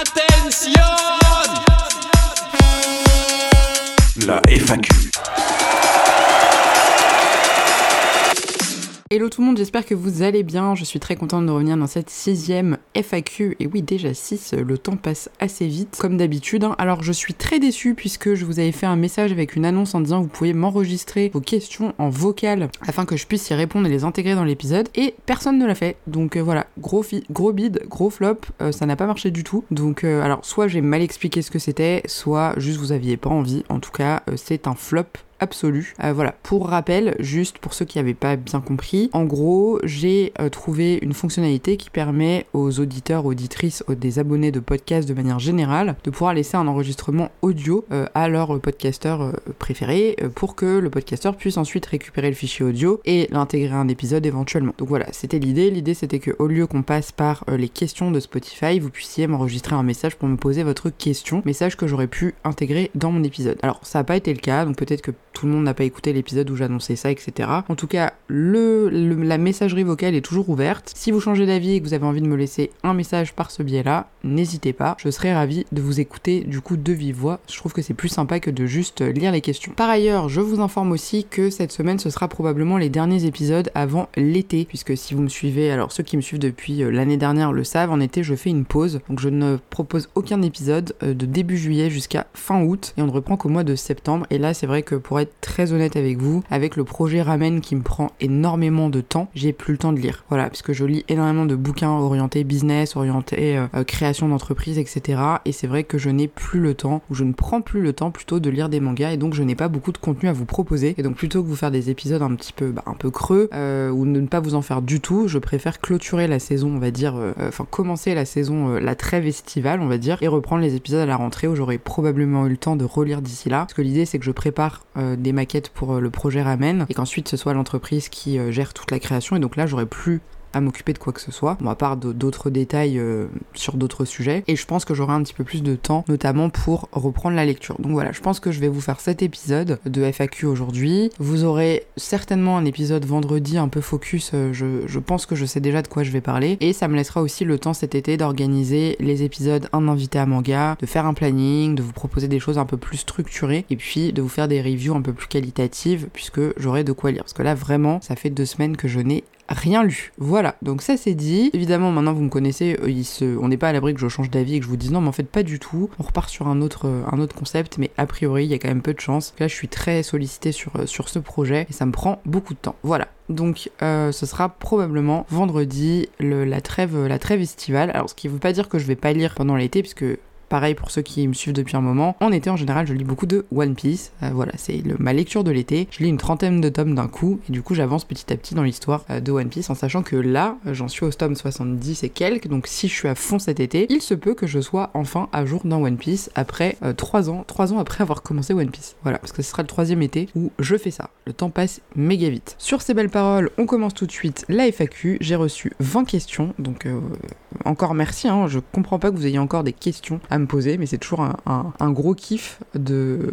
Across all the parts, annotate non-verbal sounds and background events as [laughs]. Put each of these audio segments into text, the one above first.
Attention La FAQ. Hello tout le monde, j'espère que vous allez bien. Je suis très contente de revenir dans cette sixième FAQ. Et oui, déjà 6, le temps passe assez vite, comme d'habitude. hein. Alors je suis très déçue puisque je vous avais fait un message avec une annonce en disant vous pouviez m'enregistrer vos questions en vocal afin que je puisse y répondre et les intégrer dans l'épisode. Et personne ne l'a fait. Donc euh, voilà, gros, gros bid, gros flop, euh, ça n'a pas marché du tout. Donc euh, alors soit j'ai mal expliqué ce que c'était, soit juste vous aviez pas envie. En tout cas, c'est un flop absolu. Euh, voilà, pour rappel, juste pour ceux qui n'avaient pas bien compris, en gros, j'ai euh, trouvé une fonctionnalité qui permet aux auditeurs, auditrices, aux- des abonnés de podcasts de manière générale, de pouvoir laisser un enregistrement audio euh, à leur podcasteur préféré pour que le podcasteur puisse ensuite récupérer le fichier audio et l'intégrer à un épisode éventuellement. Donc voilà, c'était l'idée. L'idée c'était que au lieu qu'on passe par les questions de Spotify, vous puissiez m'enregistrer un message pour me poser votre question, message que j'aurais pu intégrer dans mon épisode. Alors ça n'a pas été le cas, donc peut-être que tout le monde n'a pas écouté l'épisode où j'annonçais ça, etc. En tout cas, le, la messagerie vocale est toujours ouverte. Si vous changez d'avis et que vous avez envie de me laisser un message par ce biais-là, n'hésitez pas. Je serai ravie de vous écouter du coup de vive voix. Je trouve que c'est plus sympa que de juste lire les questions. Par ailleurs, je vous informe aussi que cette semaine, ce sera probablement les derniers épisodes avant l'été, puisque si vous me suivez, alors ceux qui me suivent depuis euh, l'année dernière le savent, en été, je fais une pause. Donc je ne propose aucun épisode euh, de début juillet jusqu'à fin août, et on ne reprend qu'au mois de septembre. Et là, c'est vrai que pour très honnête avec vous, avec le projet Ramen qui me prend énormément de temps, j'ai plus le temps de lire. Voilà, puisque je lis énormément de bouquins orientés business, orientés euh, création d'entreprise, etc. Et c'est vrai que je n'ai plus le temps, ou je ne prends plus le temps plutôt de lire des mangas, et donc je n'ai pas beaucoup de contenu à vous proposer. Et donc plutôt que vous faire des épisodes un petit peu, bah, un peu creux, euh, ou ne pas vous en faire du tout, je préfère clôturer la saison, on va dire, euh, euh, enfin commencer la saison, la trêve estivale, on va dire, et reprendre les épisodes à la rentrée où j'aurai probablement eu le temps de relire d'ici là. Parce que l'idée c'est que je prépare des maquettes pour euh, le projet Ramen, et qu'ensuite ce soit l'entreprise qui euh, gère toute la création, et donc là j'aurai plus à m'occuper de quoi que ce soit, bon, à part d'autres détails euh, sur d'autres sujets. Et je pense que j'aurai un petit peu plus de temps, notamment pour reprendre la lecture. Donc voilà, je pense que je vais vous faire cet épisode de FAQ aujourd'hui. Vous aurez certainement un épisode vendredi un peu focus, euh, je, je pense que je sais déjà de quoi je vais parler. Et ça me laissera aussi le temps cet été d'organiser les épisodes un invité à manga, de faire un planning, de vous proposer des choses un peu plus structurées, et puis de vous faire des reviews un peu plus qualitatives, puisque j'aurai de quoi lire. Parce que là, vraiment, ça fait deux semaines que je n'ai rien lu. Voilà, donc ça c'est dit. Évidemment, maintenant vous me connaissez, euh, on n'est pas à l'abri que je change d'avis et que je vous dise non, mais en fait pas du tout. On repart sur un autre, euh, un autre concept, mais a priori il y a quand même peu de chance. Là, je suis très sollicité sur, euh, sur ce projet et ça me prend beaucoup de temps. Voilà. Donc, ce sera probablement vendredi le- la trêve, la trêve estivale. Alors, ce qui ne veut pas dire que je vais pas lire pendant l'été, puisque Pareil pour ceux qui me suivent depuis un moment. En été, en général, je lis beaucoup de One Piece. Euh, voilà, c'est ma lecture de l'été. Je lis une trentaine de tomes d'un coup, et du coup, j'avance petit à petit dans l'histoire euh, de One Piece, en sachant que là, euh, j'en suis au tome 70 et quelques. Donc, si je suis à fond cet été, il se peut que je sois enfin à jour dans One Piece après 3 ans, 3 ans après avoir commencé One Piece. Voilà, parce que ce sera le troisième été où je fais ça. Le temps passe méga vite. Sur ces belles paroles, on commence tout de suite la FAQ. J'ai reçu 20 questions, donc encore merci. Hein, je comprends pas que vous ayez encore des questions à me poser, mais c'est toujours un, gros kiff de.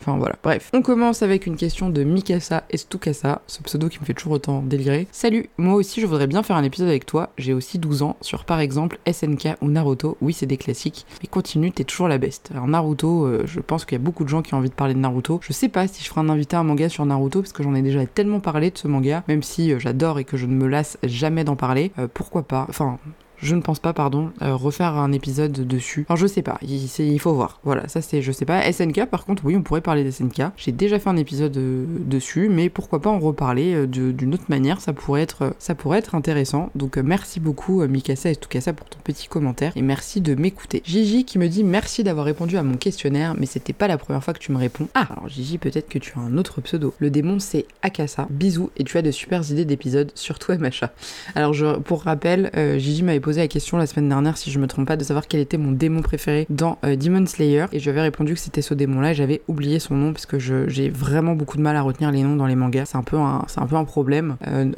Enfin voilà. Bref, on commence avec une question de Mikasa Estukasa, ce pseudo qui me fait toujours autant délirer. Salut, moi aussi je voudrais bien faire un épisode avec toi. J'ai aussi 12 ans sur par exemple SNK ou Naruto. Oui, c'est des classiques, mais continue, t'es toujours la best. Alors Naruto, euh, je pense qu'il y a beaucoup de gens qui ont envie de parler de Naruto. Je sais pas si je ferai un invité à un manga sur Naruto parce que j'en ai déjà tellement parlé de ce manga, même si euh, j'adore et que je ne me lasse jamais d'en parler. Euh, pourquoi pas? Enfin, je ne pense pas, pardon, euh, refaire un épisode dessus. Alors je sais pas, il, faut voir. Voilà, ça c'est, je sais pas. SNK, par contre, oui, on pourrait parler des SNK. J'ai déjà fait un épisode euh, dessus, mais pourquoi pas en reparler euh, d'une autre manière Ça pourrait être, intéressant. Donc merci beaucoup, Mikasa et Tukasa, pour ton petit commentaire et merci de m'écouter. Gigi qui me dit merci d'avoir répondu à mon questionnaire, mais c'était pas la première fois que tu me réponds. Ah, alors Gigi, peut-être que tu as un autre pseudo. Le démon c'est Akasa. Bisous et tu as de super idées d'épisodes, surtout MHA. Alors pour rappel, Gigi m'avait posé la question la semaine dernière, si je me trompe pas, de savoir quel était mon démon préféré dans euh, Demon Slayer. Et je lui avais répondu que c'était ce démon-là. et J'avais oublié son nom parce que j'ai vraiment beaucoup de mal à retenir les noms dans les mangas. C'est un peu un, un peu un problème. Euh,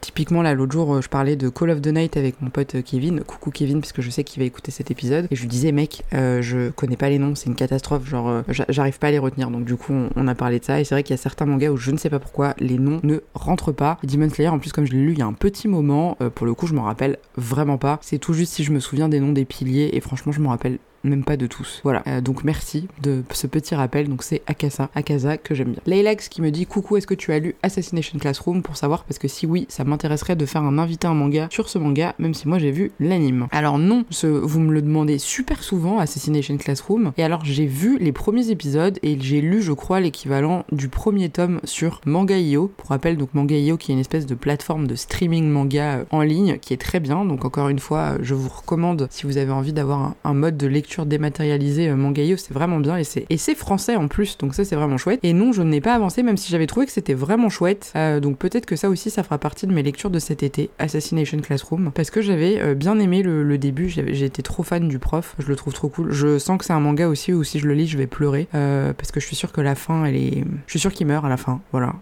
Typiquement, là, l'autre jour, je parlais de Call of the Night avec mon pote Kevin. Coucou Kevin, parce que je sais qu'il va écouter cet épisode. Et je lui disais, mec, je connais pas les noms, c'est une catastrophe. Genre, j'arrive pas à les retenir. Donc, du coup, on, a parlé de ça. Et c'est vrai qu'il y a certains mangas où je ne sais pas pourquoi les noms ne rentrent pas. Demon Slayer, en plus, comme je l'ai lu il y a un petit moment, pour le coup, je m'en rappelle vraiment pas. C'est tout juste si je me souviens des noms des piliers. Et franchement, je m'en rappelle même pas de tous. Voilà, euh, donc merci de ce petit rappel. Donc c'est Akasa, Akasa que j'aime bien. Laylax qui me dit coucou, est-ce que tu as lu Assassination Classroom pour savoir? Parce que si oui, ça m'intéresserait de faire un invité un manga sur ce manga, même si moi j'ai vu l'anime. Alors non, vous me le demandez super souvent Assassination Classroom. Et alors j'ai vu les premiers épisodes et j'ai lu, je crois, l'équivalent du premier tome sur Manga.io. Pour rappel, donc Manga.io qui est une espèce de plateforme de streaming manga euh, en ligne qui est très bien. Donc encore une fois, je vous recommande si vous avez envie d'avoir un mode de lecture dématérialisée euh, Mangayo, c'est vraiment bien et c'est français en plus, donc ça c'est vraiment chouette. Et non, je n'ai pas avancé même si j'avais trouvé que c'était vraiment chouette. Euh, donc peut-être que ça aussi ça fera partie de mes lectures de cet été, Assassination Classroom, parce que j'avais euh, bien aimé le, début. Été trop fan du prof, je le trouve trop cool. Je sens que c'est un manga aussi où si je le lis, je vais pleurer parce que je suis sûre que la fin, elle est, je suis sûre qu'il meurt à la fin. Voilà.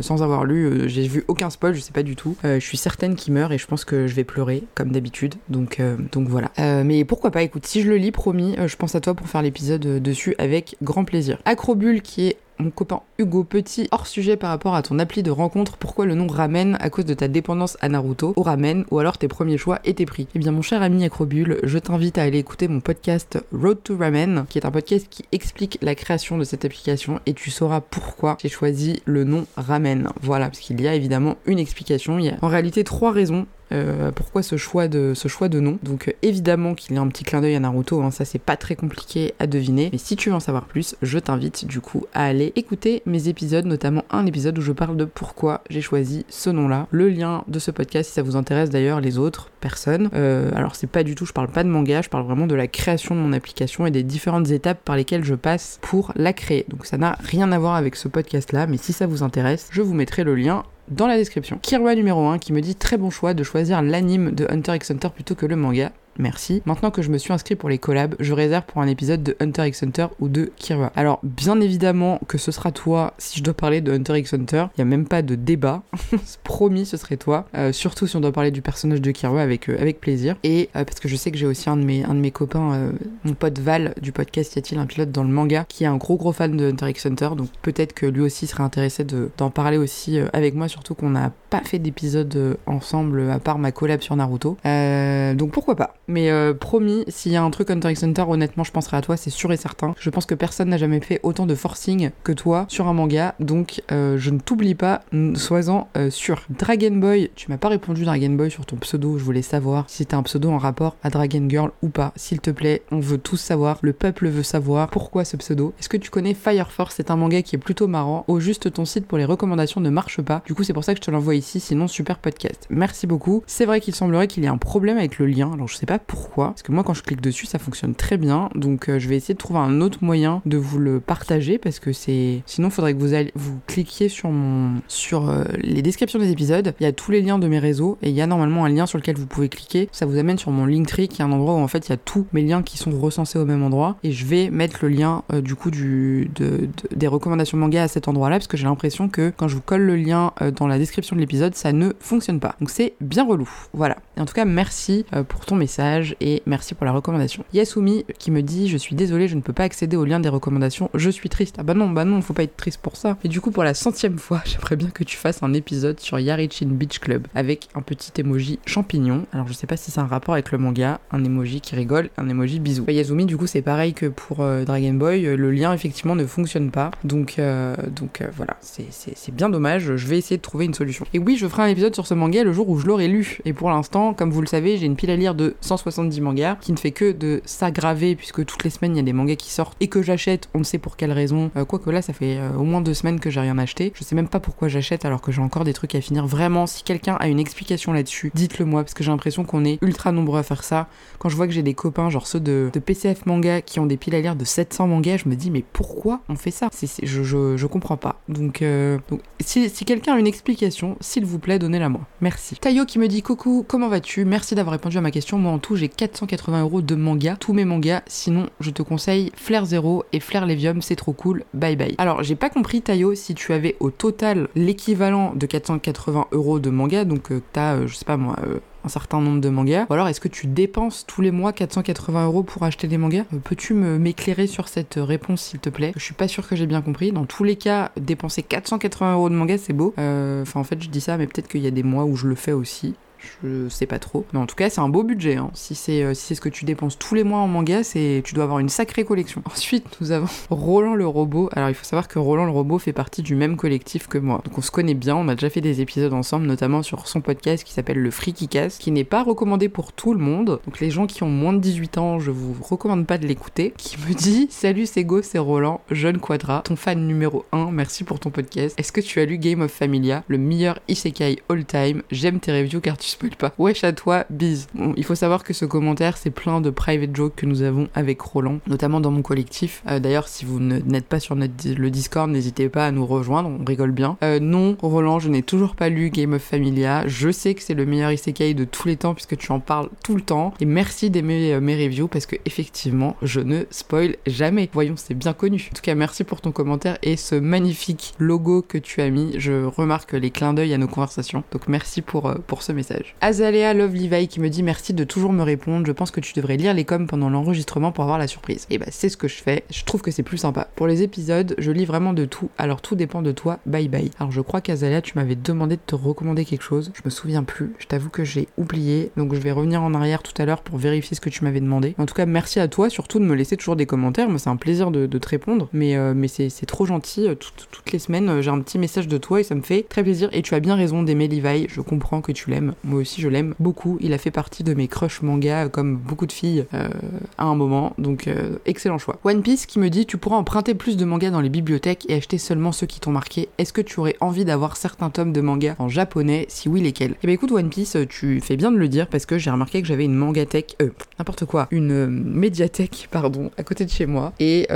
Sans avoir lu. J'ai vu aucun spoil, je sais pas du tout. Je suis certaine qu'il meurt et je pense que je vais pleurer, comme d'habitude. Donc, donc voilà. mais pourquoi pas, écoute, si je le lis, promis, je pense à toi pour faire l'épisode dessus avec grand plaisir. Acrobule qui est mon copain Hugo Petit, hors sujet par rapport à ton appli de rencontre, pourquoi le nom Ramen à cause de ta dépendance à Naruto, au Ramen, ou alors tes premiers choix étaient pris Eh bien mon cher ami Acrobule, je t'invite à aller écouter mon podcast Road to Ramen, qui est un podcast qui explique la création de cette application et tu sauras pourquoi j'ai choisi le nom Ramen. Voilà, parce qu'il y a évidemment une explication, il y a en réalité trois raisons euh, pourquoi ce choix de ce choix de nom Donc euh, évidemment qu'il y a un petit clin d'œil à Naruto, hein, ça c'est pas très compliqué à deviner. Mais si tu veux en savoir plus, je t'invite du coup à aller écouter mes épisodes, notamment un épisode où je parle de pourquoi j'ai choisi ce nom-là. Le lien de ce podcast, si ça vous intéresse d'ailleurs, les autres personnes. Euh, alors c'est pas du tout, je parle pas de manga, je parle vraiment de la création de mon application et des différentes étapes par lesquelles je passe pour la créer. Donc ça n'a rien à voir avec ce podcast-là, mais si ça vous intéresse, je vous mettrai le lien dans la description. Kirwa numéro 1 qui me dit très bon choix de choisir l'anime de Hunter x Hunter plutôt que le manga merci. Maintenant que je me suis inscrit pour les collabs, je réserve pour un épisode de Hunter x Hunter ou de Kirua. Alors, bien évidemment que ce sera toi si je dois parler de Hunter x Hunter. Il n'y a même pas de débat. [laughs] Promis, ce serait toi. Euh, surtout si on doit parler du personnage de avec, euh, avec plaisir. Et euh, parce que je sais que j'ai aussi un de mes, un de mes copains, mon pote Val du podcast Y a-t-il un pilote dans le manga, qui est un gros gros fan de Hunter x Hunter. Donc peut-être que lui aussi serait intéressé d'en parler aussi avec moi, surtout qu'on n'a pas fait d'épisode ensemble à part ma collab sur Naruto. donc pourquoi pas mais euh, promis, s'il y a un truc Hunter x Hunter, honnêtement, je penserai à toi, c'est sûr et certain. Je pense que personne n'a jamais fait autant de forcing que toi sur un manga, donc euh, je ne t'oublie pas, sois-en euh, sûr. Dragon Boy, tu m'as pas répondu Dragon Boy sur ton pseudo, je voulais savoir si c'était un pseudo en rapport à Dragon Girl ou pas. S'il te plaît, on veut tous savoir, le peuple veut savoir pourquoi ce pseudo. Est-ce que tu connais Fire Force? C'est un manga qui est plutôt marrant. Au juste, ton site pour les recommandations ne marche pas. Du coup, c'est pour ça que je te l'envoie ici, sinon super podcast. Merci beaucoup. C'est vrai qu'il semblerait qu'il y ait un problème avec le lien, alors je sais pas pourquoi. Parce que moi, quand je clique dessus, ça fonctionne très bien. Donc, euh, je vais essayer de trouver un autre moyen de vous le partager parce que c'est. Sinon, il faudrait que vous, vous cliquiez sur mon sur euh, les descriptions des épisodes. Il y a tous les liens de mes réseaux et il y a normalement un lien sur lequel vous pouvez cliquer. Ça vous amène sur mon Linktree, qui est un endroit où en fait il y a tous mes liens qui sont recensés au même endroit. Et je vais mettre le lien euh, du coup du de, des recommandations manga à cet endroit-là parce que j'ai l'impression que quand je vous colle le lien dans la description de l'épisode, ça ne fonctionne pas. Donc c'est bien relou. Voilà. En tout cas, merci pour ton message et merci pour la recommandation. Yasumi qui me dit Je suis désolé, je ne peux pas accéder au lien des recommandations, je suis triste. Ah bah non, bah non, faut pas être triste pour ça. Et du coup, pour la centième fois, [laughs] j'aimerais bien que tu fasses un épisode sur Yarichin Beach Club avec un petit emoji champignon. Alors je sais pas si c'est un rapport avec le manga, un emoji qui rigole, un emoji bisou. Yasumi, du coup, c'est pareil que pour euh, Dragon Boy, euh, le lien effectivement ne fonctionne pas. Donc, euh, donc voilà, c'est bien dommage. Je vais essayer de trouver une solution. Et oui, je ferai un épisode sur ce manga le jour où je l'aurai lu. Et pour l'instant, comme vous le savez, j'ai une pile à lire de 170 mangas qui ne fait que de s'aggraver puisque toutes les semaines il y a des mangas qui sortent et que j'achète, on ne sait pour quelle raison. Euh, quoique là, ça fait euh, au moins deux semaines que j'ai rien acheté. Je sais même pas pourquoi j'achète alors que j'ai encore des trucs à finir. Vraiment, si quelqu'un a une explication là-dessus, dites-le moi parce que j'ai l'impression qu'on est ultra nombreux à faire ça. Quand je vois que j'ai des copains, genre ceux de, PCF manga, qui ont des piles à lire de 700 mangas, je me dis mais pourquoi on fait ça? C'est, je, je, comprends pas. Donc, euh, si quelqu'un a une explication, s'il vous plaît, donnez-la moi. Merci. Tayo qui me dit coucou, comment vas Merci d'avoir répondu à ma question. Moi en tout, j'ai 480 euros de manga, tous mes mangas. Sinon, je te conseille Flair Zero et Flair Levium, c'est trop cool. Bye bye. Alors, j'ai pas compris Tayo si tu avais au total l'équivalent de 480 euros de manga, donc euh, t'as, euh, je sais pas moi, euh, un certain nombre de mangas. Ou alors est-ce que tu dépenses tous les mois 480 euros pour acheter des mangas? Peux-tu m'éclairer sur cette réponse s'il te plaît? Je suis pas sûre que j'ai bien compris. Dans tous les cas, dépenser 480 euros de manga c'est beau. Enfin en fait je dis ça, mais peut-être qu'il y a des mois où je le fais aussi. Je sais pas trop. Mais en tout cas, c'est un beau budget. hein. Si c'est euh, si ce que tu dépenses tous les mois en manga, c'est tu dois avoir une sacrée collection. [laughs] Ensuite, nous avons Roland le robot. Alors, il faut savoir que Roland le robot fait partie du même collectif que moi. Donc, on se connaît bien. On a déjà fait des épisodes ensemble, notamment sur son podcast qui s'appelle Le Freaky Cast, qui n'est pas recommandé pour tout le monde. Donc, les gens qui ont moins de 18 ans, je vous recommande pas de l'écouter. Qui me [laughs] dit Salut, c'est Go, c'est Roland, jeune Quadra, ton fan numéro 1. Merci pour ton podcast. Est-ce que tu as lu Game of Familia, le meilleur isekai all time? J'aime tes reviews car tu spoil pas. Wesh à toi, bise. Bon, il faut savoir que ce commentaire, c'est plein de private jokes que nous avons avec Roland, notamment dans mon collectif. Euh, D'ailleurs, si vous n'êtes pas sur notre, le Discord, n'hésitez pas à nous rejoindre, on rigole bien. Euh, non, Roland, je n'ai toujours pas lu Game of Familia. Je sais que c'est le meilleur isekai de tous les temps puisque tu en parles tout le temps. Et merci d'aimer euh, mes reviews parce que effectivement, je ne spoil jamais. Voyons, c'est bien connu. En tout cas, merci pour ton commentaire et ce magnifique logo que tu as mis. Je remarque les clins d'œil à nos conversations. Donc merci pour, euh, pour ce message. Azalea Love Levi qui me dit merci de toujours me répondre. Je pense que tu devrais lire les coms pendant l'enregistrement pour avoir la surprise. Et bah c'est ce que je fais. Je trouve que c'est plus sympa. Pour les épisodes, je lis vraiment de tout. Alors tout dépend de toi. Bye bye. Alors je crois qu'Azalea, tu m'avais demandé de te recommander quelque chose. Je me souviens plus. Je t'avoue que j'ai oublié. Donc je vais revenir en arrière tout à l'heure pour vérifier ce que tu m'avais demandé. En tout cas, merci à toi surtout de me laisser toujours des commentaires. Moi, c'est un plaisir de, te répondre. Mais, euh, c'est trop gentil. Tout- toutes les semaines, euh, j'ai un petit message de toi et ça me fait très plaisir. Et tu as bien raison d'aimer Levi. Je comprends que tu l'aimes. Moi aussi, je l'aime beaucoup. Il a fait partie de mes crushs manga, euh, comme beaucoup de filles euh, à un moment. Donc, euh, excellent choix. One Piece qui me dit Tu pourras emprunter plus de mangas dans les bibliothèques et acheter seulement ceux qui t'ont marqué. Est-ce que tu aurais envie d'avoir certains tomes de manga en japonais? Si oui, lesquels? Eh ben écoute, One Piece, tu fais bien de le dire parce que j'ai remarqué que j'avais une mangathèque, euh, n'importe quoi, une médiathèque, [laughs] pardon, à côté de chez moi. Et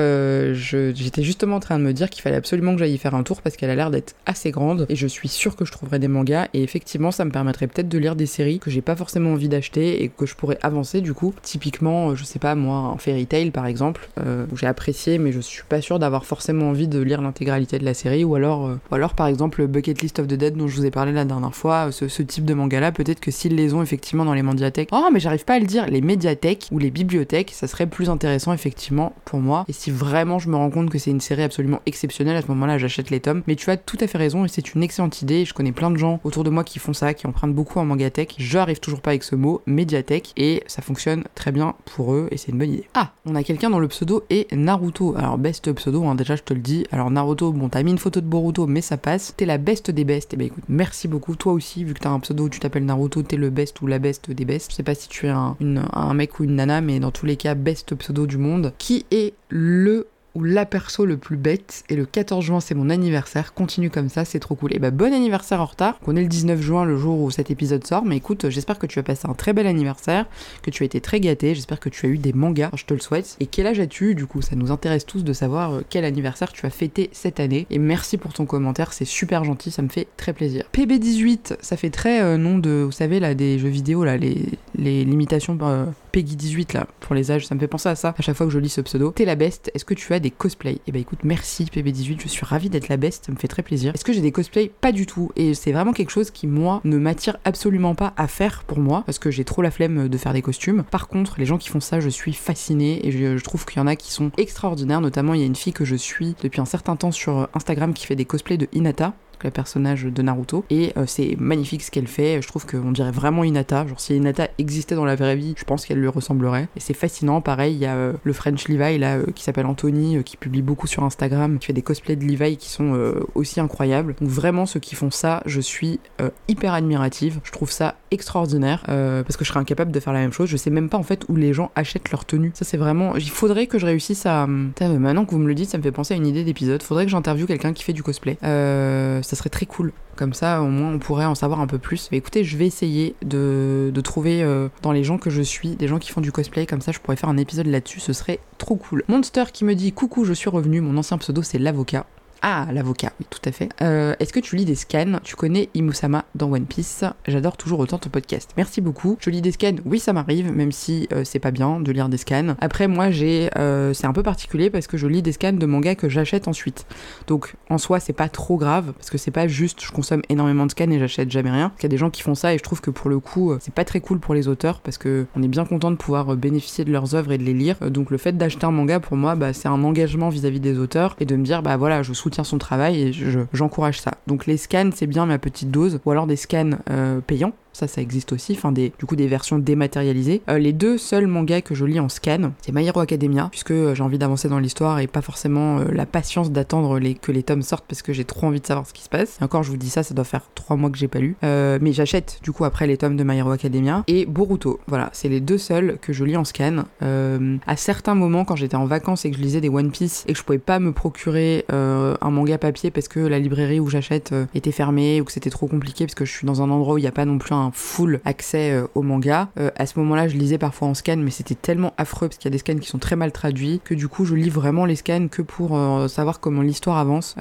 j'étais justement en train de me dire qu'il fallait absolument que j'aille y faire un tour parce qu'elle a l'air d'être assez grande et je suis sûre que je trouverai des mangas. Et effectivement, ça me permettrait peut-être de lire des séries que j'ai pas forcément envie d'acheter et que je pourrais avancer du coup. Typiquement, euh, je sais pas moi, un Fairy Tail par exemple, euh, où j'ai apprécié, mais je suis pas sûre d'avoir forcément envie de lire l'intégralité de la série. Ou alors, euh, ou alors par exemple, Bucket List of the Dead dont je vous ai parlé la dernière fois, euh, ce, ce type de manga là, peut-être que s'ils les ont effectivement dans les médiathèques. Oh, mais j'arrive pas à le dire, les médiathèques ou les bibliothèques, ça serait plus intéressant effectivement pour moi. Et si vraiment je me rends compte que c'est une série absolument exceptionnelle, à ce moment-là, j'achète les tomes. Mais tu as tout à fait raison et c'est une excellente idée. Je connais plein de gens autour de moi qui font ça, qui empruntent beaucoup en mangathèque. Je arrive toujours pas avec ce mot, médiathèque, et ça fonctionne très bien pour eux et c'est une bonne idée. Ah, on a quelqu'un dont le pseudo est Naruto. Alors, best pseudo, hein, déjà je te le dis. Alors, Naruto, bon, t'as mis une photo de Boruto, mais ça passe. T'es la best des bestes. Et bah écoute, merci beaucoup. Toi aussi, vu que t'as un pseudo où tu t'appelles Naruto, t'es le best ou la best des bestes. Je sais pas si tu es un mec ou une nana, mais dans tous les cas, best pseudo du monde. Qui est le ou la perso le plus bête et le 14 juin c'est mon anniversaire, continue comme ça, c'est trop cool. Et bah bon anniversaire en retard, on est le 19 juin le jour où cet épisode sort, mais écoute, j'espère que tu as passé un très bel anniversaire, que tu as été très gâté, j'espère que tu as eu des mangas, je te le souhaite. Et quel âge as-tu? Du coup Ça nous intéresse tous de savoir euh, quel anniversaire tu as fêté cette année. Et merci pour ton commentaire, c'est super gentil, ça me fait très plaisir. PB18, ça fait très euh, nom de, vous savez là, des jeux vidéo là, les, les limitations euh, Peggy 18 là, pour les âges, ça me fait penser à ça à chaque fois que je lis ce pseudo. T'es la best, est-ce que tu as des cosplays? Et bah écoute, merci PB18, je suis ravie d'être la best, ça me fait très plaisir. Est-ce que j'ai des cosplays? Pas du tout, et c'est vraiment quelque chose qui moi ne m'attire absolument pas à faire pour moi, parce que j'ai trop la flemme de faire des costumes. Par contre, les gens qui font ça, je suis fascinée, et je, je trouve qu'il y en a qui sont extraordinaires, notamment il y a une fille que je suis depuis un certain temps sur Instagram qui fait des cosplays de Hinata, le personnage de Naruto. Et euh, c'est magnifique ce qu'elle fait. Je trouve qu'on dirait vraiment Hinata. Genre, si Hinata existait dans la vraie vie, je pense qu'elle lui ressemblerait. Et c'est fascinant. Pareil, il y a euh, le French Levi là, euh, qui s'appelle Anthony, qui publie beaucoup sur Instagram, qui fait des cosplays de Levi qui sont aussi incroyables. Donc, vraiment, ceux qui font ça, je suis hyper admirative. Je trouve ça extraordinaire euh, parce que je serais incapable de faire la même chose. Je sais même pas en fait où les gens achètent leur tenue. Ça, c'est vraiment. Il faudrait que je réussisse à. Mais maintenant que vous me le dites, ça me fait penser à une idée d'épisode. Faudrait que j'interviewe quelqu'un qui fait du cosplay. Euh, ça serait très cool. Comme ça, au moins, on pourrait en savoir un peu plus. Mais écoutez, je vais essayer de, de trouver euh, dans les gens que je suis des gens qui font du cosplay. Comme ça, je pourrais faire un épisode là-dessus. Ce serait trop cool. Monster qui me dit Coucou, je suis revenu. Mon ancien pseudo, c'est l'avocat. Ah, l'avocat, oui, tout à fait. Euh, Est-ce que tu lis des scans? Tu connais Imusama dans One Piece? J'adore toujours autant ton podcast. Merci beaucoup. Je lis des scans, oui, ça m'arrive, même si euh, c'est pas bien de lire des scans. Après, moi, j'ai, euh, c'est un peu particulier parce que je lis des scans de mangas que j'achète ensuite. Donc, en soi, c'est pas trop grave parce que c'est pas juste je consomme énormément de scans et j'achète jamais rien. Il y a des gens qui font ça et je trouve que pour le coup, c'est pas très cool pour les auteurs parce que on est bien content de pouvoir bénéficier de leurs œuvres et de les lire. Donc, le fait d'acheter un manga pour moi, bah, c'est un engagement vis-à-vis des auteurs et de me dire, bah voilà, je soutiens son travail et je- j'encourage ça. Donc, les scans, c'est bien ma petite dose ou alors des scans euh, payants. Ça, ça existe aussi, enfin des, du coup des versions dématérialisées. Euh, les deux seuls mangas que je lis en scan, c'est My Hero Academia, puisque euh, j'ai envie d'avancer dans l'histoire et pas forcément euh, la patience d'attendre les, que les tomes sortent parce que j'ai trop envie de savoir ce qui se passe. Encore, je vous dis ça, ça doit faire trois mois que j'ai pas lu. Mais j'achète du coup après les tomes de My Hero Academia et Boruto. Voilà, c'est les deux seuls que je lis en scan. À certains moments, quand j'étais en vacances et que je lisais des One Piece et que je pouvais pas me procurer un manga papier parce que la librairie où j'achète était fermée ou que c'était trop compliqué parce que je suis dans un endroit où il n'y a pas non plus un full accès euh, au manga. Euh, à ce moment-là, je lisais parfois en scan, mais c'était tellement affreux parce qu'il y a des scans qui sont très mal traduits que du coup, je lis vraiment les scans que pour euh, savoir comment l'histoire avance.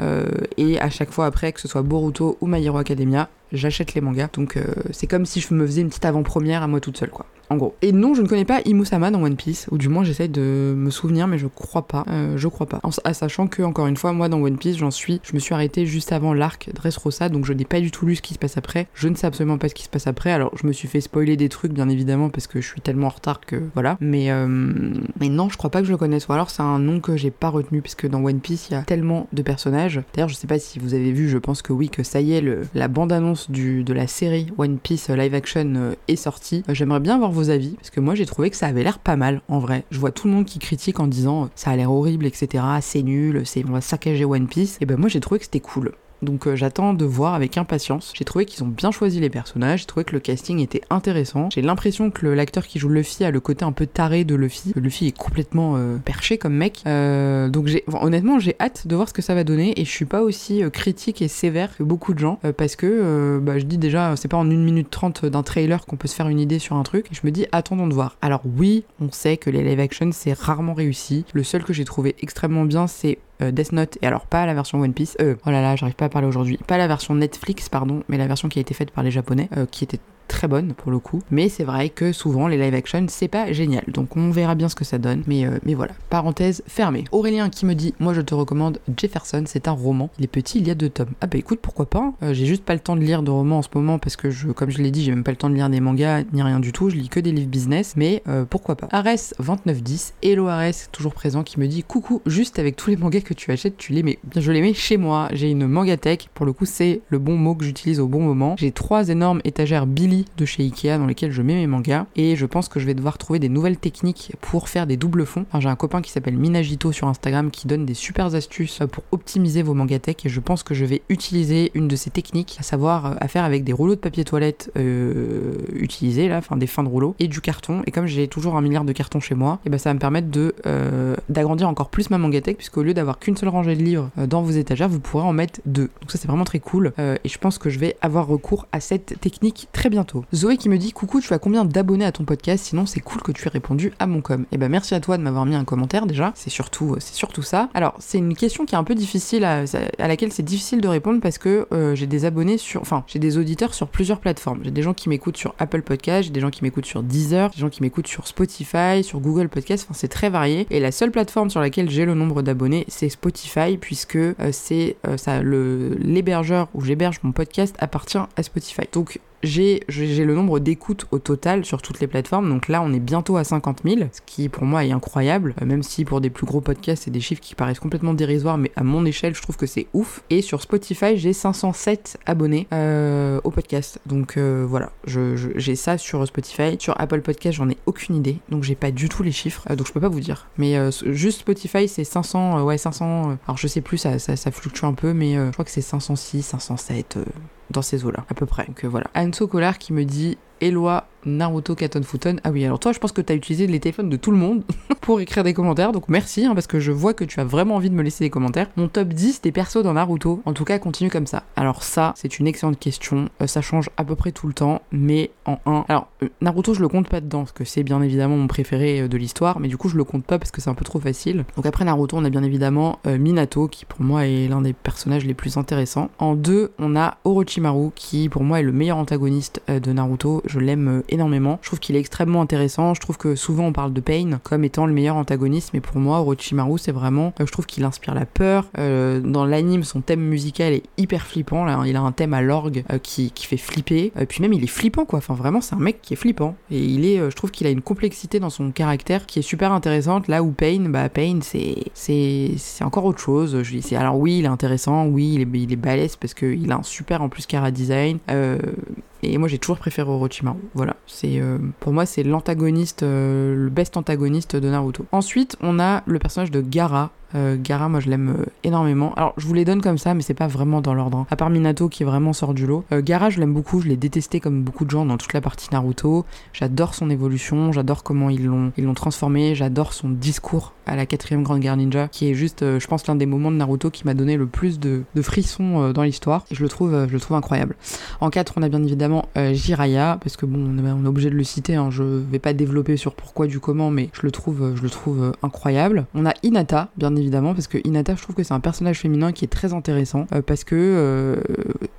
Et à chaque fois après, que ce soit Boruto ou My Hero Academia, j'achète les mangas. Donc euh, c'est comme si je me faisais une petite avant-première à moi toute seule, quoi. En gros. Et non, je ne connais pas Imusama dans One Piece, ou du moins j'essaye de me souvenir, mais je crois pas. Euh, je crois pas. En, à sachant que, encore une fois, moi dans One Piece, j'en suis, je me suis arrêtée juste avant l'arc Dressrosa, donc je n'ai pas du tout lu ce qui se passe après. Je ne sais absolument pas ce qui se passe après. Alors je me suis fait spoiler des trucs, bien évidemment, parce que je suis tellement en retard que voilà. Mais, euh, mais non, je crois pas que je le connaisse. Ou alors c'est un nom que j'ai pas retenu, puisque dans One Piece, il y a tellement de personnages. D'ailleurs, je sais pas si vous avez vu, je pense que oui, que ça y est, la bande-annonce de la série One Piece live action euh, est sortie. Euh, J'aimerais bien avoir vos avis, parce que moi j'ai trouvé que ça avait l'air pas mal en vrai. Je vois tout le monde qui critique en disant euh, ça a l'air horrible, etc. C'est nul, c'est on va saccager One Piece. Et ben moi j'ai trouvé que c'était cool. Donc euh, j'attends de voir avec impatience. J'ai trouvé qu'ils ont bien choisi les personnages, j'ai trouvé que le casting était intéressant. J'ai l'impression que l'acteur qui joue Luffy a le côté un peu taré de Luffy. Luffy est complètement euh, perché comme mec. Euh, donc honnêtement j'ai hâte de voir ce que ça va donner et je suis pas aussi euh, critique et sévère que beaucoup de gens euh, parce que euh, bah, je dis déjà c'est pas en 1 minute 30 d'un trailer qu'on peut se faire une idée sur un truc je me dis attendons de voir. Alors oui, on sait que les live action c'est rarement réussi. Le seul que j'ai trouvé extrêmement bien c'est euh, Death Note et alors pas la version One Piece euh, oh là là j'arrive pas à parler aujourd'hui. Pas la version Netflix pardon mais la version qui a été faite par les japonais euh, qui était très bonne pour le coup. Mais c'est vrai que souvent les live action c'est pas génial. Donc on verra bien ce que ça donne. Mais, euh, mais voilà. Parenthèse fermée. Aurélien qui me dit moi je te recommande Jefferson. C'est un roman. Il est petit il y a deux tomes. Ah bah écoute pourquoi pas hein. Euh, j'ai juste pas le temps de lire de romans en ce moment parce que je comme je l'ai dit j'ai même pas le temps de lire des mangas ni rien du tout. Je lis que des livres business. Mais euh, pourquoi pas. Ares 2910 Hello Ares toujours présent qui me dit coucou juste avec tous les mangas que tu achètes tu les mets je les mets chez moi. J'ai une mangatech. Pour le coup c'est le bon mot que j'utilise au bon moment. J'ai trois énormes étagères Billy de chez Ikea dans lesquelles je mets mes mangas et je pense que je vais devoir trouver des nouvelles techniques pour faire des doubles fonds. J'ai un copain qui s'appelle Minagito sur Instagram qui donne des super astuces euh, pour optimiser vos mangatech et je pense que je vais utiliser une de ces techniques à savoir euh, à faire avec des rouleaux de papier toilette euh, utilisés là enfin des fins de rouleau et du carton. Et comme j'ai toujours un milliard de cartons chez moi ben ça va me permettre d'agrandir encore plus ma mangatech puisqu'au lieu d'avoir qu'une seule rangée de livres dans vos étagères vous pourrez en mettre deux. Donc ça c'est vraiment très cool et je pense que je vais avoir recours à cette technique très bientôt Zoé qui me dit coucou tu as combien d'abonnés à ton podcast sinon c'est cool que tu aies répondu à mon com. Et ben merci à toi de m'avoir mis un commentaire déjà. C'est surtout c'est surtout ça. Alors c'est une question qui est un peu difficile à, à laquelle c'est difficile de répondre parce que euh, j'ai des abonnés sur enfin j'ai des auditeurs sur plusieurs plateformes. J'ai des gens qui m'écoutent sur Apple Podcast j'ai des gens qui m'écoutent sur Deezer des gens qui m'écoutent sur Spotify sur Google Podcast enfin c'est très varié. Et la seule plateforme sur laquelle j'ai le nombre d'abonnés c'est Spotify puisque euh, c'est euh, ça le l'hébergeur où j'héberge mon podcast appartient à Spotify. Donc j'ai j'ai j'ai le nombre d'écoutes au total sur toutes les plateformes. Donc là, on est bientôt à 50 000, ce qui pour moi est incroyable. Euh, même si pour des plus gros podcasts, c'est des chiffres qui paraissent complètement dérisoires, mais à mon échelle, je trouve que c'est ouf. Et sur Spotify, j'ai 507 abonnés euh, au podcast. Donc euh, voilà, je- je- j'ai ça sur Spotify. Sur Apple Podcast, j'en ai aucune idée, donc j'ai pas du tout les chiffres, euh, donc je peux pas vous dire. Mais euh, juste Spotify, c'est 500, euh, ouais 500. euh, alors je sais plus, ça, ça, ça fluctue un peu, mais je crois que c'est 506, 507. Dans ces eaux-là, à peu près. Donc voilà. Qui me dit Eloi Naruto Katon Futon. Ah oui, alors toi, je pense que tu as utilisé les téléphones de tout le monde [laughs] pour écrire des commentaires, donc merci, hein, parce que je vois que tu as vraiment envie de me laisser des commentaires. Mon top 10 des persos dans Naruto, en tout cas, continue comme ça. Alors ça, c'est une excellente question, euh, ça change à peu près tout le temps, mais en un... Alors, euh, Naruto, je le compte pas dedans, parce que c'est bien évidemment mon préféré euh, de l'histoire, mais du coup, je le compte pas parce que c'est un peu trop facile. Donc après Naruto, on a bien évidemment Minato, qui pour moi est l'un des personnages les plus intéressants. En deux, on a Orochimaru, qui pour moi est le meilleur antagoniste de Naruto, je l'aime énormément. Je trouve qu'il est extrêmement intéressant. Je trouve que souvent on parle de Pain comme étant le meilleur antagoniste, mais pour moi, Orochimaru, c'est vraiment. Euh, je trouve qu'il inspire la peur. Euh, dans l'anime, son thème musical est hyper flippant. Là, il a un thème à l'orgue euh, qui, fait flipper. puis même, il est flippant, quoi. Enfin, vraiment, c'est un mec qui est flippant. Et il est. je trouve qu'il a une complexité dans son caractère qui est super intéressante. Là où Pain, bah, Pain, c'est. C'est encore autre chose. Alors oui, il est intéressant. Oui, il est, il est balèze parce qu'il a un super en plus cara design. Et moi, j'ai toujours préféré Orochimaru. Voilà, c'est euh, pour moi, c'est l'antagoniste, euh, le best antagoniste de Naruto. Ensuite, on a le personnage de Gara, euh, Gara, moi je l'aime euh, énormément. Alors je vous les donne comme ça, mais c'est pas vraiment dans l'ordre. Hein. À part Minato qui vraiment sort du lot. Euh, Gara, je l'aime beaucoup, je l'ai détesté comme beaucoup de gens dans toute la partie Naruto. J'adore son évolution, j'adore comment ils l'ont ils l'ont transformé, j'adore son discours à la quatrième grande guerre ninja, qui est juste, je pense, l'un des moments de Naruto qui m'a donné le plus de, frissons dans l'histoire. Je le trouve, je le trouve incroyable. En 4, on a bien évidemment Jiraya, parce que bon, on est, obligé de le citer. Hein. Je vais pas développer sur pourquoi du comment, mais je le trouve, je le trouve incroyable. On a Hinata, bien évidemment, parce que Hinata, je trouve que c'est un personnage féminin qui est très intéressant, euh, parce que euh,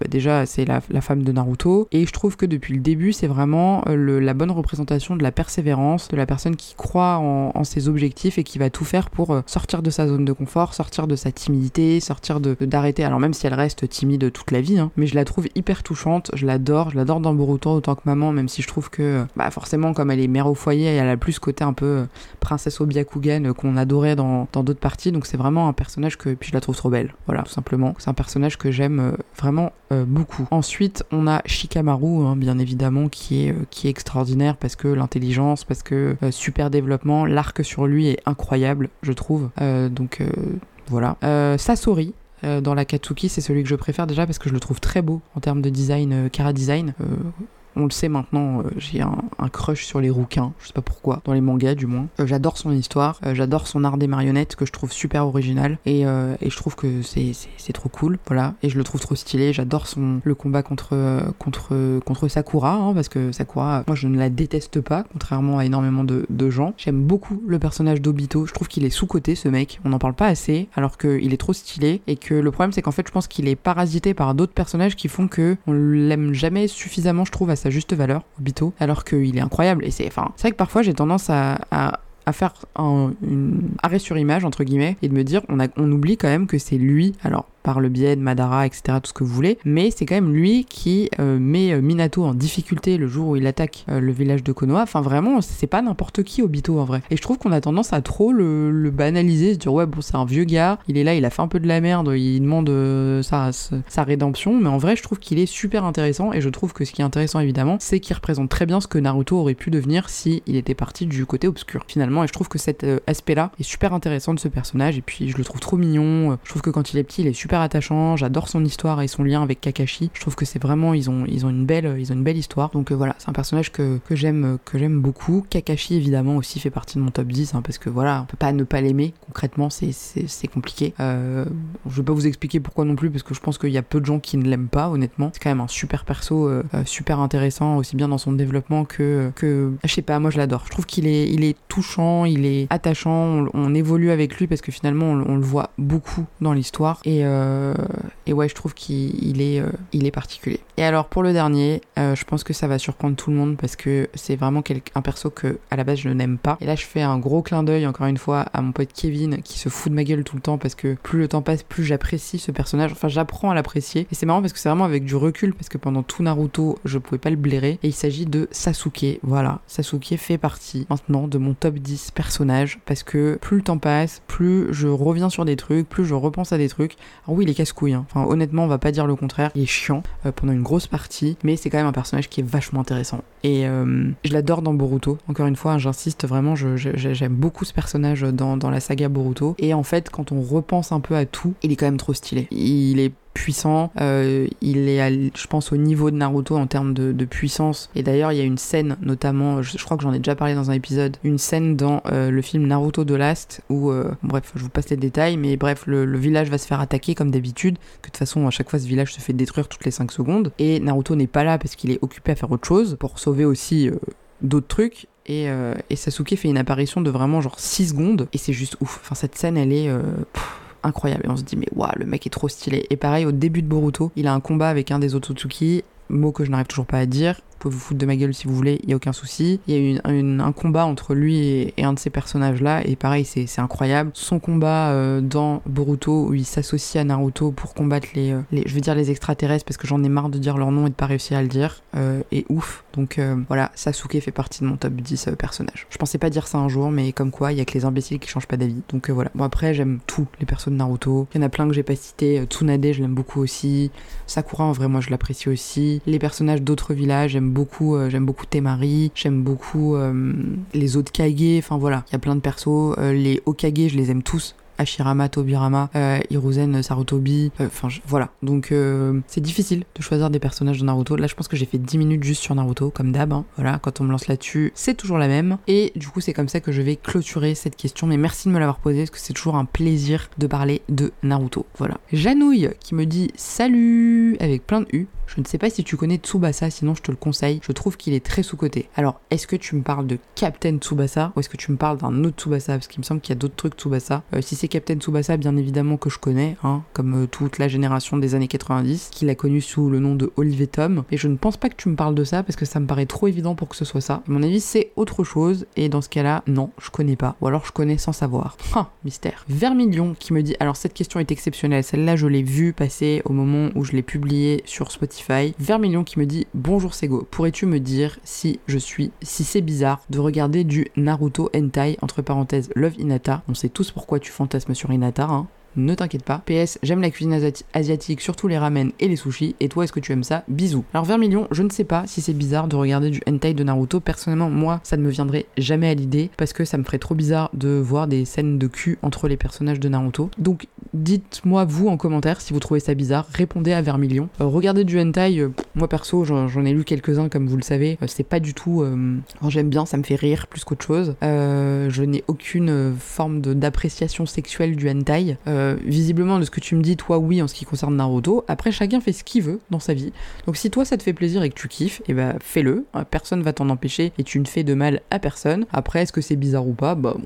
bah, déjà, c'est la, femme de Naruto, et je trouve que depuis le début, c'est vraiment euh, la bonne représentation de la persévérance, de la personne qui croit en, ses objectifs et qui va tout faire pour sortir de sa zone de confort, sortir de sa timidité, sortir de d'arrêter. Alors même si elle reste timide toute la vie, hein, mais je la trouve hyper touchante, je l'adore, je l'adore dans Boruto autant que maman, même si je trouve que, bah forcément, comme elle est mère au foyer, elle a plus côté un peu princesse au qu'on adorait dans d'autres parties donc c'est vraiment un personnage que puis je la trouve trop belle. Voilà, tout simplement. C'est un personnage que j'aime euh, vraiment euh, beaucoup. Ensuite, on a Shikamaru, hein, bien évidemment, qui est, euh, qui est extraordinaire parce que l'intelligence, parce que super développement, l'arc sur lui est incroyable, je trouve. donc voilà. Sasori, dans la Katsuki, c'est celui que je préfère déjà parce que je le trouve très beau en termes de design, Kara design on le sait maintenant, euh, j'ai un, crush sur les rouquins, je sais pas pourquoi, dans les mangas du moins. Euh, j'adore son histoire, euh, j'adore son art des marionnettes que je trouve super original et, et je trouve que c'est trop cool, voilà. Et je le trouve trop stylé, j'adore son le combat contre contre contre Sakura, hein, parce que Sakura, moi je ne la déteste pas, contrairement à énormément de, gens. J'aime beaucoup le personnage d'Obito, je trouve qu'il est sous côté ce mec, on n'en parle pas assez, alors qu'il est trop stylé et que le problème c'est qu'en fait je pense qu'il est parasité par d'autres personnages qui font que on l'aime jamais suffisamment, je trouve, à sa juste valeur, Obito, alors qu'il est incroyable. Et c'est, enfin, c'est vrai que parfois j'ai tendance à, à faire un arrêt sur image entre guillemets et de me dire on, a, on oublie quand même que c'est lui alors par le biais de Madara, etc., tout ce que vous voulez. Mais c'est quand même lui qui euh, met euh, Minato en difficulté le jour où il attaque euh, le village de Konoha. Enfin, vraiment, c'est pas n'importe qui Obito en vrai. Et je trouve qu'on a tendance à trop le, banaliser, se dire ouais, bon, c'est un vieux gars, il est là, il a fait un peu de la merde, il demande sa, sa rédemption. Mais en vrai, je trouve qu'il est super intéressant et je trouve que ce qui est intéressant évidemment, c'est qu'il représente très bien ce que Naruto aurait pu devenir si il était parti du côté obscur finalement. Et je trouve que cet aspect-là est super intéressant de ce personnage. Et puis, je le trouve trop mignon. Je trouve que quand il est petit, il est super attachant. J'adore son histoire et son lien avec Kakashi. Je trouve que c'est vraiment ils ont ils ont une belle ils ont une belle histoire. Donc euh, voilà, c'est un personnage que, j'aime que j'aime beaucoup. Kakashi évidemment aussi fait partie de mon top 10 hein, parce que voilà, on peut pas ne pas l'aimer. Concrètement, c'est c'est compliqué. Euh, je vais pas vous expliquer pourquoi non plus parce que je pense qu'il y a peu de gens qui ne l'aiment pas honnêtement. C'est quand même un super perso euh, super intéressant aussi bien dans son développement que que je sais pas, moi je l'adore. Je trouve qu'il est il est touchant, il est attachant, on, évolue avec lui parce que finalement on, on le voit beaucoup dans l'histoire et euh, et ouais, je trouve qu'il est, euh, il est particulier. Et alors pour le dernier, euh, je pense que ça va surprendre tout le monde parce que c'est vraiment un perso que à la base je n'aime pas. Et là je fais un gros clin d'œil encore une fois à mon pote Kevin qui se fout de ma gueule tout le temps parce que plus le temps passe, plus j'apprécie ce personnage. Enfin j'apprends à l'apprécier. Et c'est marrant parce que c'est vraiment avec du recul parce que pendant tout Naruto je pouvais pas le blairer. Et il s'agit de Sasuke. Voilà, Sasuke fait partie maintenant de mon top 10 personnages parce que plus le temps passe, plus je reviens sur des trucs, plus je repense à des trucs. Oui, il est casse-couille. Hein. Enfin, honnêtement, on va pas dire le contraire. Il est chiant euh, pendant une grosse partie, mais c'est quand même un personnage qui est vachement intéressant. Et euh, je l'adore dans Boruto. Encore une fois, j'insiste vraiment, j'aime beaucoup ce personnage dans, dans la saga Boruto. Et en fait, quand on repense un peu à tout, il est quand même trop stylé. Il est puissant. Euh, il est, je pense, au niveau de Naruto en termes de, puissance. Et d'ailleurs, il y a une scène, notamment, je, crois que j'en ai déjà parlé dans un épisode, une scène dans euh, le film Naruto de Last où, euh, bref, je vous passe les détails, mais bref, le, village va se faire attaquer comme d'habitude. Que de toute façon, à chaque fois, ce village se fait détruire toutes les 5 secondes. Et Naruto n'est pas là parce qu'il est occupé à faire autre chose pour sauver aussi d'autres trucs. Et, Sasuke fait une apparition de vraiment genre 6 secondes. Et c'est juste ouf. Enfin, cette scène, elle est incroyable. Et on se dit, mais waouh, le mec est trop stylé. Et pareil, au début de Boruto, il a un combat avec un des Otsutsuki, mot que je n'arrive toujours pas à dire pouvez vous foutre de ma gueule si vous voulez, il y a aucun souci. Il y a eu un combat entre lui et, un de ces personnages-là, et pareil, c'est incroyable. Son combat euh, dans Boruto, où il s'associe à Naruto pour combattre les, euh, les, je veux dire les extraterrestres, parce que j'en ai marre de dire leur nom et de pas réussir à le dire, euh, et ouf. Donc voilà, Sasuke fait partie de mon top 10 personnages. Je pensais pas dire ça un jour, mais comme quoi, il y a que les imbéciles qui changent pas d'avis. Donc voilà. Bon après, j'aime tous les personnes de Naruto. Il y en a plein que j'ai pas cité. Tsunade, je l'aime beaucoup aussi. Sakura, en vrai, moi, je l'apprécie aussi. Les personnages d'autres villages, j'aime beaucoup, euh, j'aime beaucoup Temari, j'aime beaucoup euh, les autres Kage, enfin voilà, il y a plein de persos. Euh, les Okage, je les aime tous. Hashirama, Tobirama, euh, Hiruzen, Sarutobi, euh, enfin voilà. Donc euh, c'est difficile de choisir des personnages de Naruto. Là je pense que j'ai fait 10 minutes juste sur Naruto, comme d'hab. Hein. Voilà, quand on me lance là-dessus, c'est toujours la même. Et du coup c'est comme ça que je vais clôturer cette question. Mais merci de me l'avoir posée parce que c'est toujours un plaisir de parler de Naruto. Voilà. Janouille qui me dit salut avec plein de U. Je ne sais pas si tu connais Tsubasa, sinon je te le conseille. Je trouve qu'il est très sous-coté. Alors, est-ce que tu me parles de Captain Tsubasa ou est-ce que tu me parles d'un autre Tsubasa? Parce qu'il me semble qu'il y a d'autres trucs Tsubasa. si c'est Captain Tsubasa, bien évidemment, que je connais, hein, comme euh, toute la génération des années 90, qu'il a connu sous le nom de Olivier Tom. Et je ne pense pas que tu me parles de ça parce que ça me paraît trop évident pour que ce soit ça. À mon avis, c'est autre chose. Et dans ce cas-là, non, je connais pas. Ou alors je connais sans savoir. [laughs] Ah, mystère. Vermilion qui me dit alors cette question est exceptionnelle. Celle-là, je l'ai vue passer au moment où je l'ai publiée sur Spotify. Vermilion qui me dit bonjour Sego. Pourrais-tu me dire si je suis, si c'est bizarre de regarder du Naruto hentai entre parenthèses Love Inata? On sait tous pourquoi tu fantasmes sur Inata, hein ne t'inquiète pas. PS, j'aime la cuisine asiatique, surtout les ramen et les sushis. Et toi, est-ce que tu aimes ça? Bisous. Alors, Vermilion, je ne sais pas si c'est bizarre de regarder du hentai de Naruto. Personnellement, moi, ça ne me viendrait jamais à l'idée parce que ça me ferait trop bizarre de voir des scènes de cul entre les personnages de Naruto. Donc, dites-moi vous en commentaire si vous trouvez ça bizarre. Répondez à Vermilion. Euh, regardez du hentai, euh, moi perso, j'en ai lu quelques-uns comme vous le savez. Euh, c'est pas du tout. J'aime bien, ça me fait rire plus qu'autre chose. je n'ai aucune forme d'appréciation sexuelle du hentai. Visiblement, de ce que tu me dis, toi, oui, en ce qui concerne Naruto. Après, chacun fait ce qu'il veut dans sa vie. Donc, si toi, ça te fait plaisir et que tu kiffes, et eh ben, fais-le. Euh, personne va t'en empêcher et tu ne fais de mal à personne. Après, est-ce que c'est bizarre ou pas? Bah.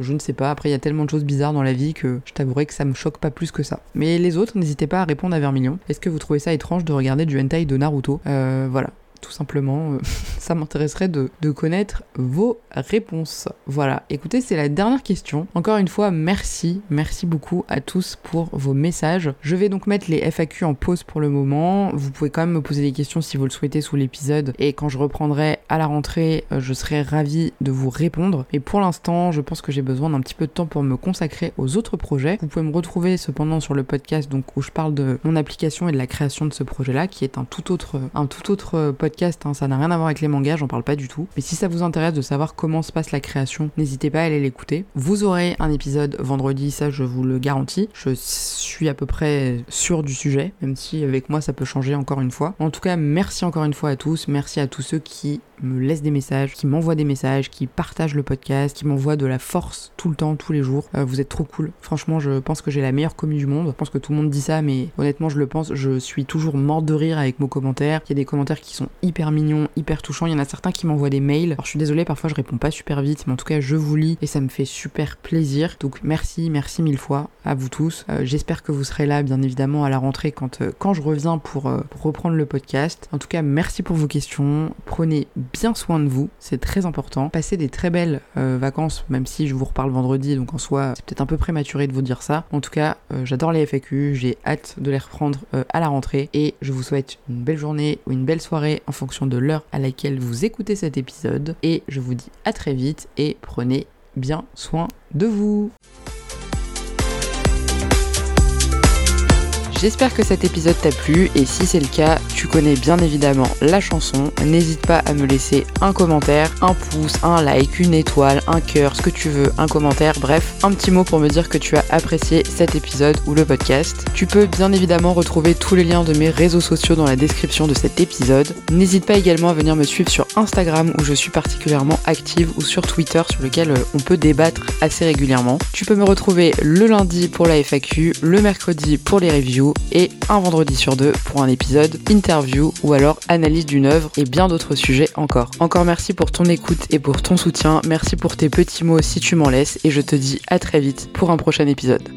je ne sais pas. Après, il y a tellement de choses bizarres dans la vie que je t'avouerai que ça me choque pas plus que ça. Mais les autres, n'hésitez pas à répondre à Vermilion. Est-ce que vous trouvez ça étrange de regarder du hentai de Naruto? Euh, Voilà tout simplement. Euh, [laughs] ça m'intéresserait de, connaître vos réponses. Voilà, écoutez, c'est la dernière question. Encore une fois, merci, merci beaucoup à tous pour vos messages. Je vais donc mettre les FAQ en pause pour le moment. Vous pouvez quand même me poser des questions si vous le souhaitez sous l'épisode. Et quand je reprendrai à la rentrée, euh, je serai ravi de vous répondre. Et pour l'instant, je pense que j'ai besoin d'un petit peu de temps pour me consacrer aux autres projets. Vous pouvez me retrouver cependant sur le podcast donc où je parle de mon application et de la création de ce projet-là, qui est un tout autre, un tout autre podcast Hein, ça n'a rien à voir avec les mangas, j'en parle pas du tout. Mais si ça vous intéresse de savoir comment se passe la création, n'hésitez pas à aller l'écouter. Vous aurez un épisode vendredi, ça je vous le garantis. Je suis à peu près sûr du sujet, même si avec moi ça peut changer encore une fois. En tout cas, merci encore une fois à tous, merci à tous ceux qui me laissent des messages, qui m'envoient des messages, qui partagent le podcast, qui m'envoient de la force tout le temps, tous les jours. Euh, vous êtes trop cool. Franchement, je pense que j'ai la meilleure commu du monde. Je pense que tout le monde dit ça, mais honnêtement, je le pense. Je suis toujours mort de rire avec vos commentaires. Il y a des commentaires qui sont hyper mignons, hyper touchants. Il y en a certains qui m'envoient des mails. Alors, je suis désolée, parfois je réponds pas super vite, mais en tout cas, je vous lis et ça me fait super plaisir. Donc, merci, merci mille fois à vous tous. Euh, j'espère que vous serez là, bien évidemment, à la rentrée quand, euh, je reviens pour, pour reprendre le podcast. En tout cas, merci pour vos questions. Prenez bien soin de vous, c'est très important. Passez des très belles euh, vacances, même si je vous reparle vendredi, donc en soi, c'est peut-être un peu prématuré de vous dire ça. En tout cas, euh, j'adore les FAQ, j'ai hâte de les reprendre euh, à la rentrée et je vous souhaite une belle journée ou une belle soirée en fonction de l'heure à laquelle vous écoutez cet épisode. Et je vous dis à très vite et prenez bien soin de vous. J'espère que cet épisode t'a plu et si c'est le cas, tu connais bien évidemment la chanson. N'hésite pas à me laisser un commentaire, un pouce, un like, une étoile, un cœur, ce que tu veux, un commentaire, bref, un petit mot pour me dire que tu as apprécié cet épisode ou le podcast. Tu peux bien évidemment retrouver tous les liens de mes réseaux sociaux dans la description de cet épisode. N'hésite pas également à venir me suivre sur Instagram où je suis particulièrement active ou sur Twitter sur lequel euh, on peut débattre assez régulièrement. Tu peux me retrouver le lundi pour la FAQ, le mercredi pour les reviews et un vendredi sur deux pour un épisode ou alors analyse d'une œuvre et bien d'autres sujets encore. Encore merci pour ton écoute et pour ton soutien. Merci pour tes petits mots si tu m'en laisses et je te dis à très vite pour un prochain épisode.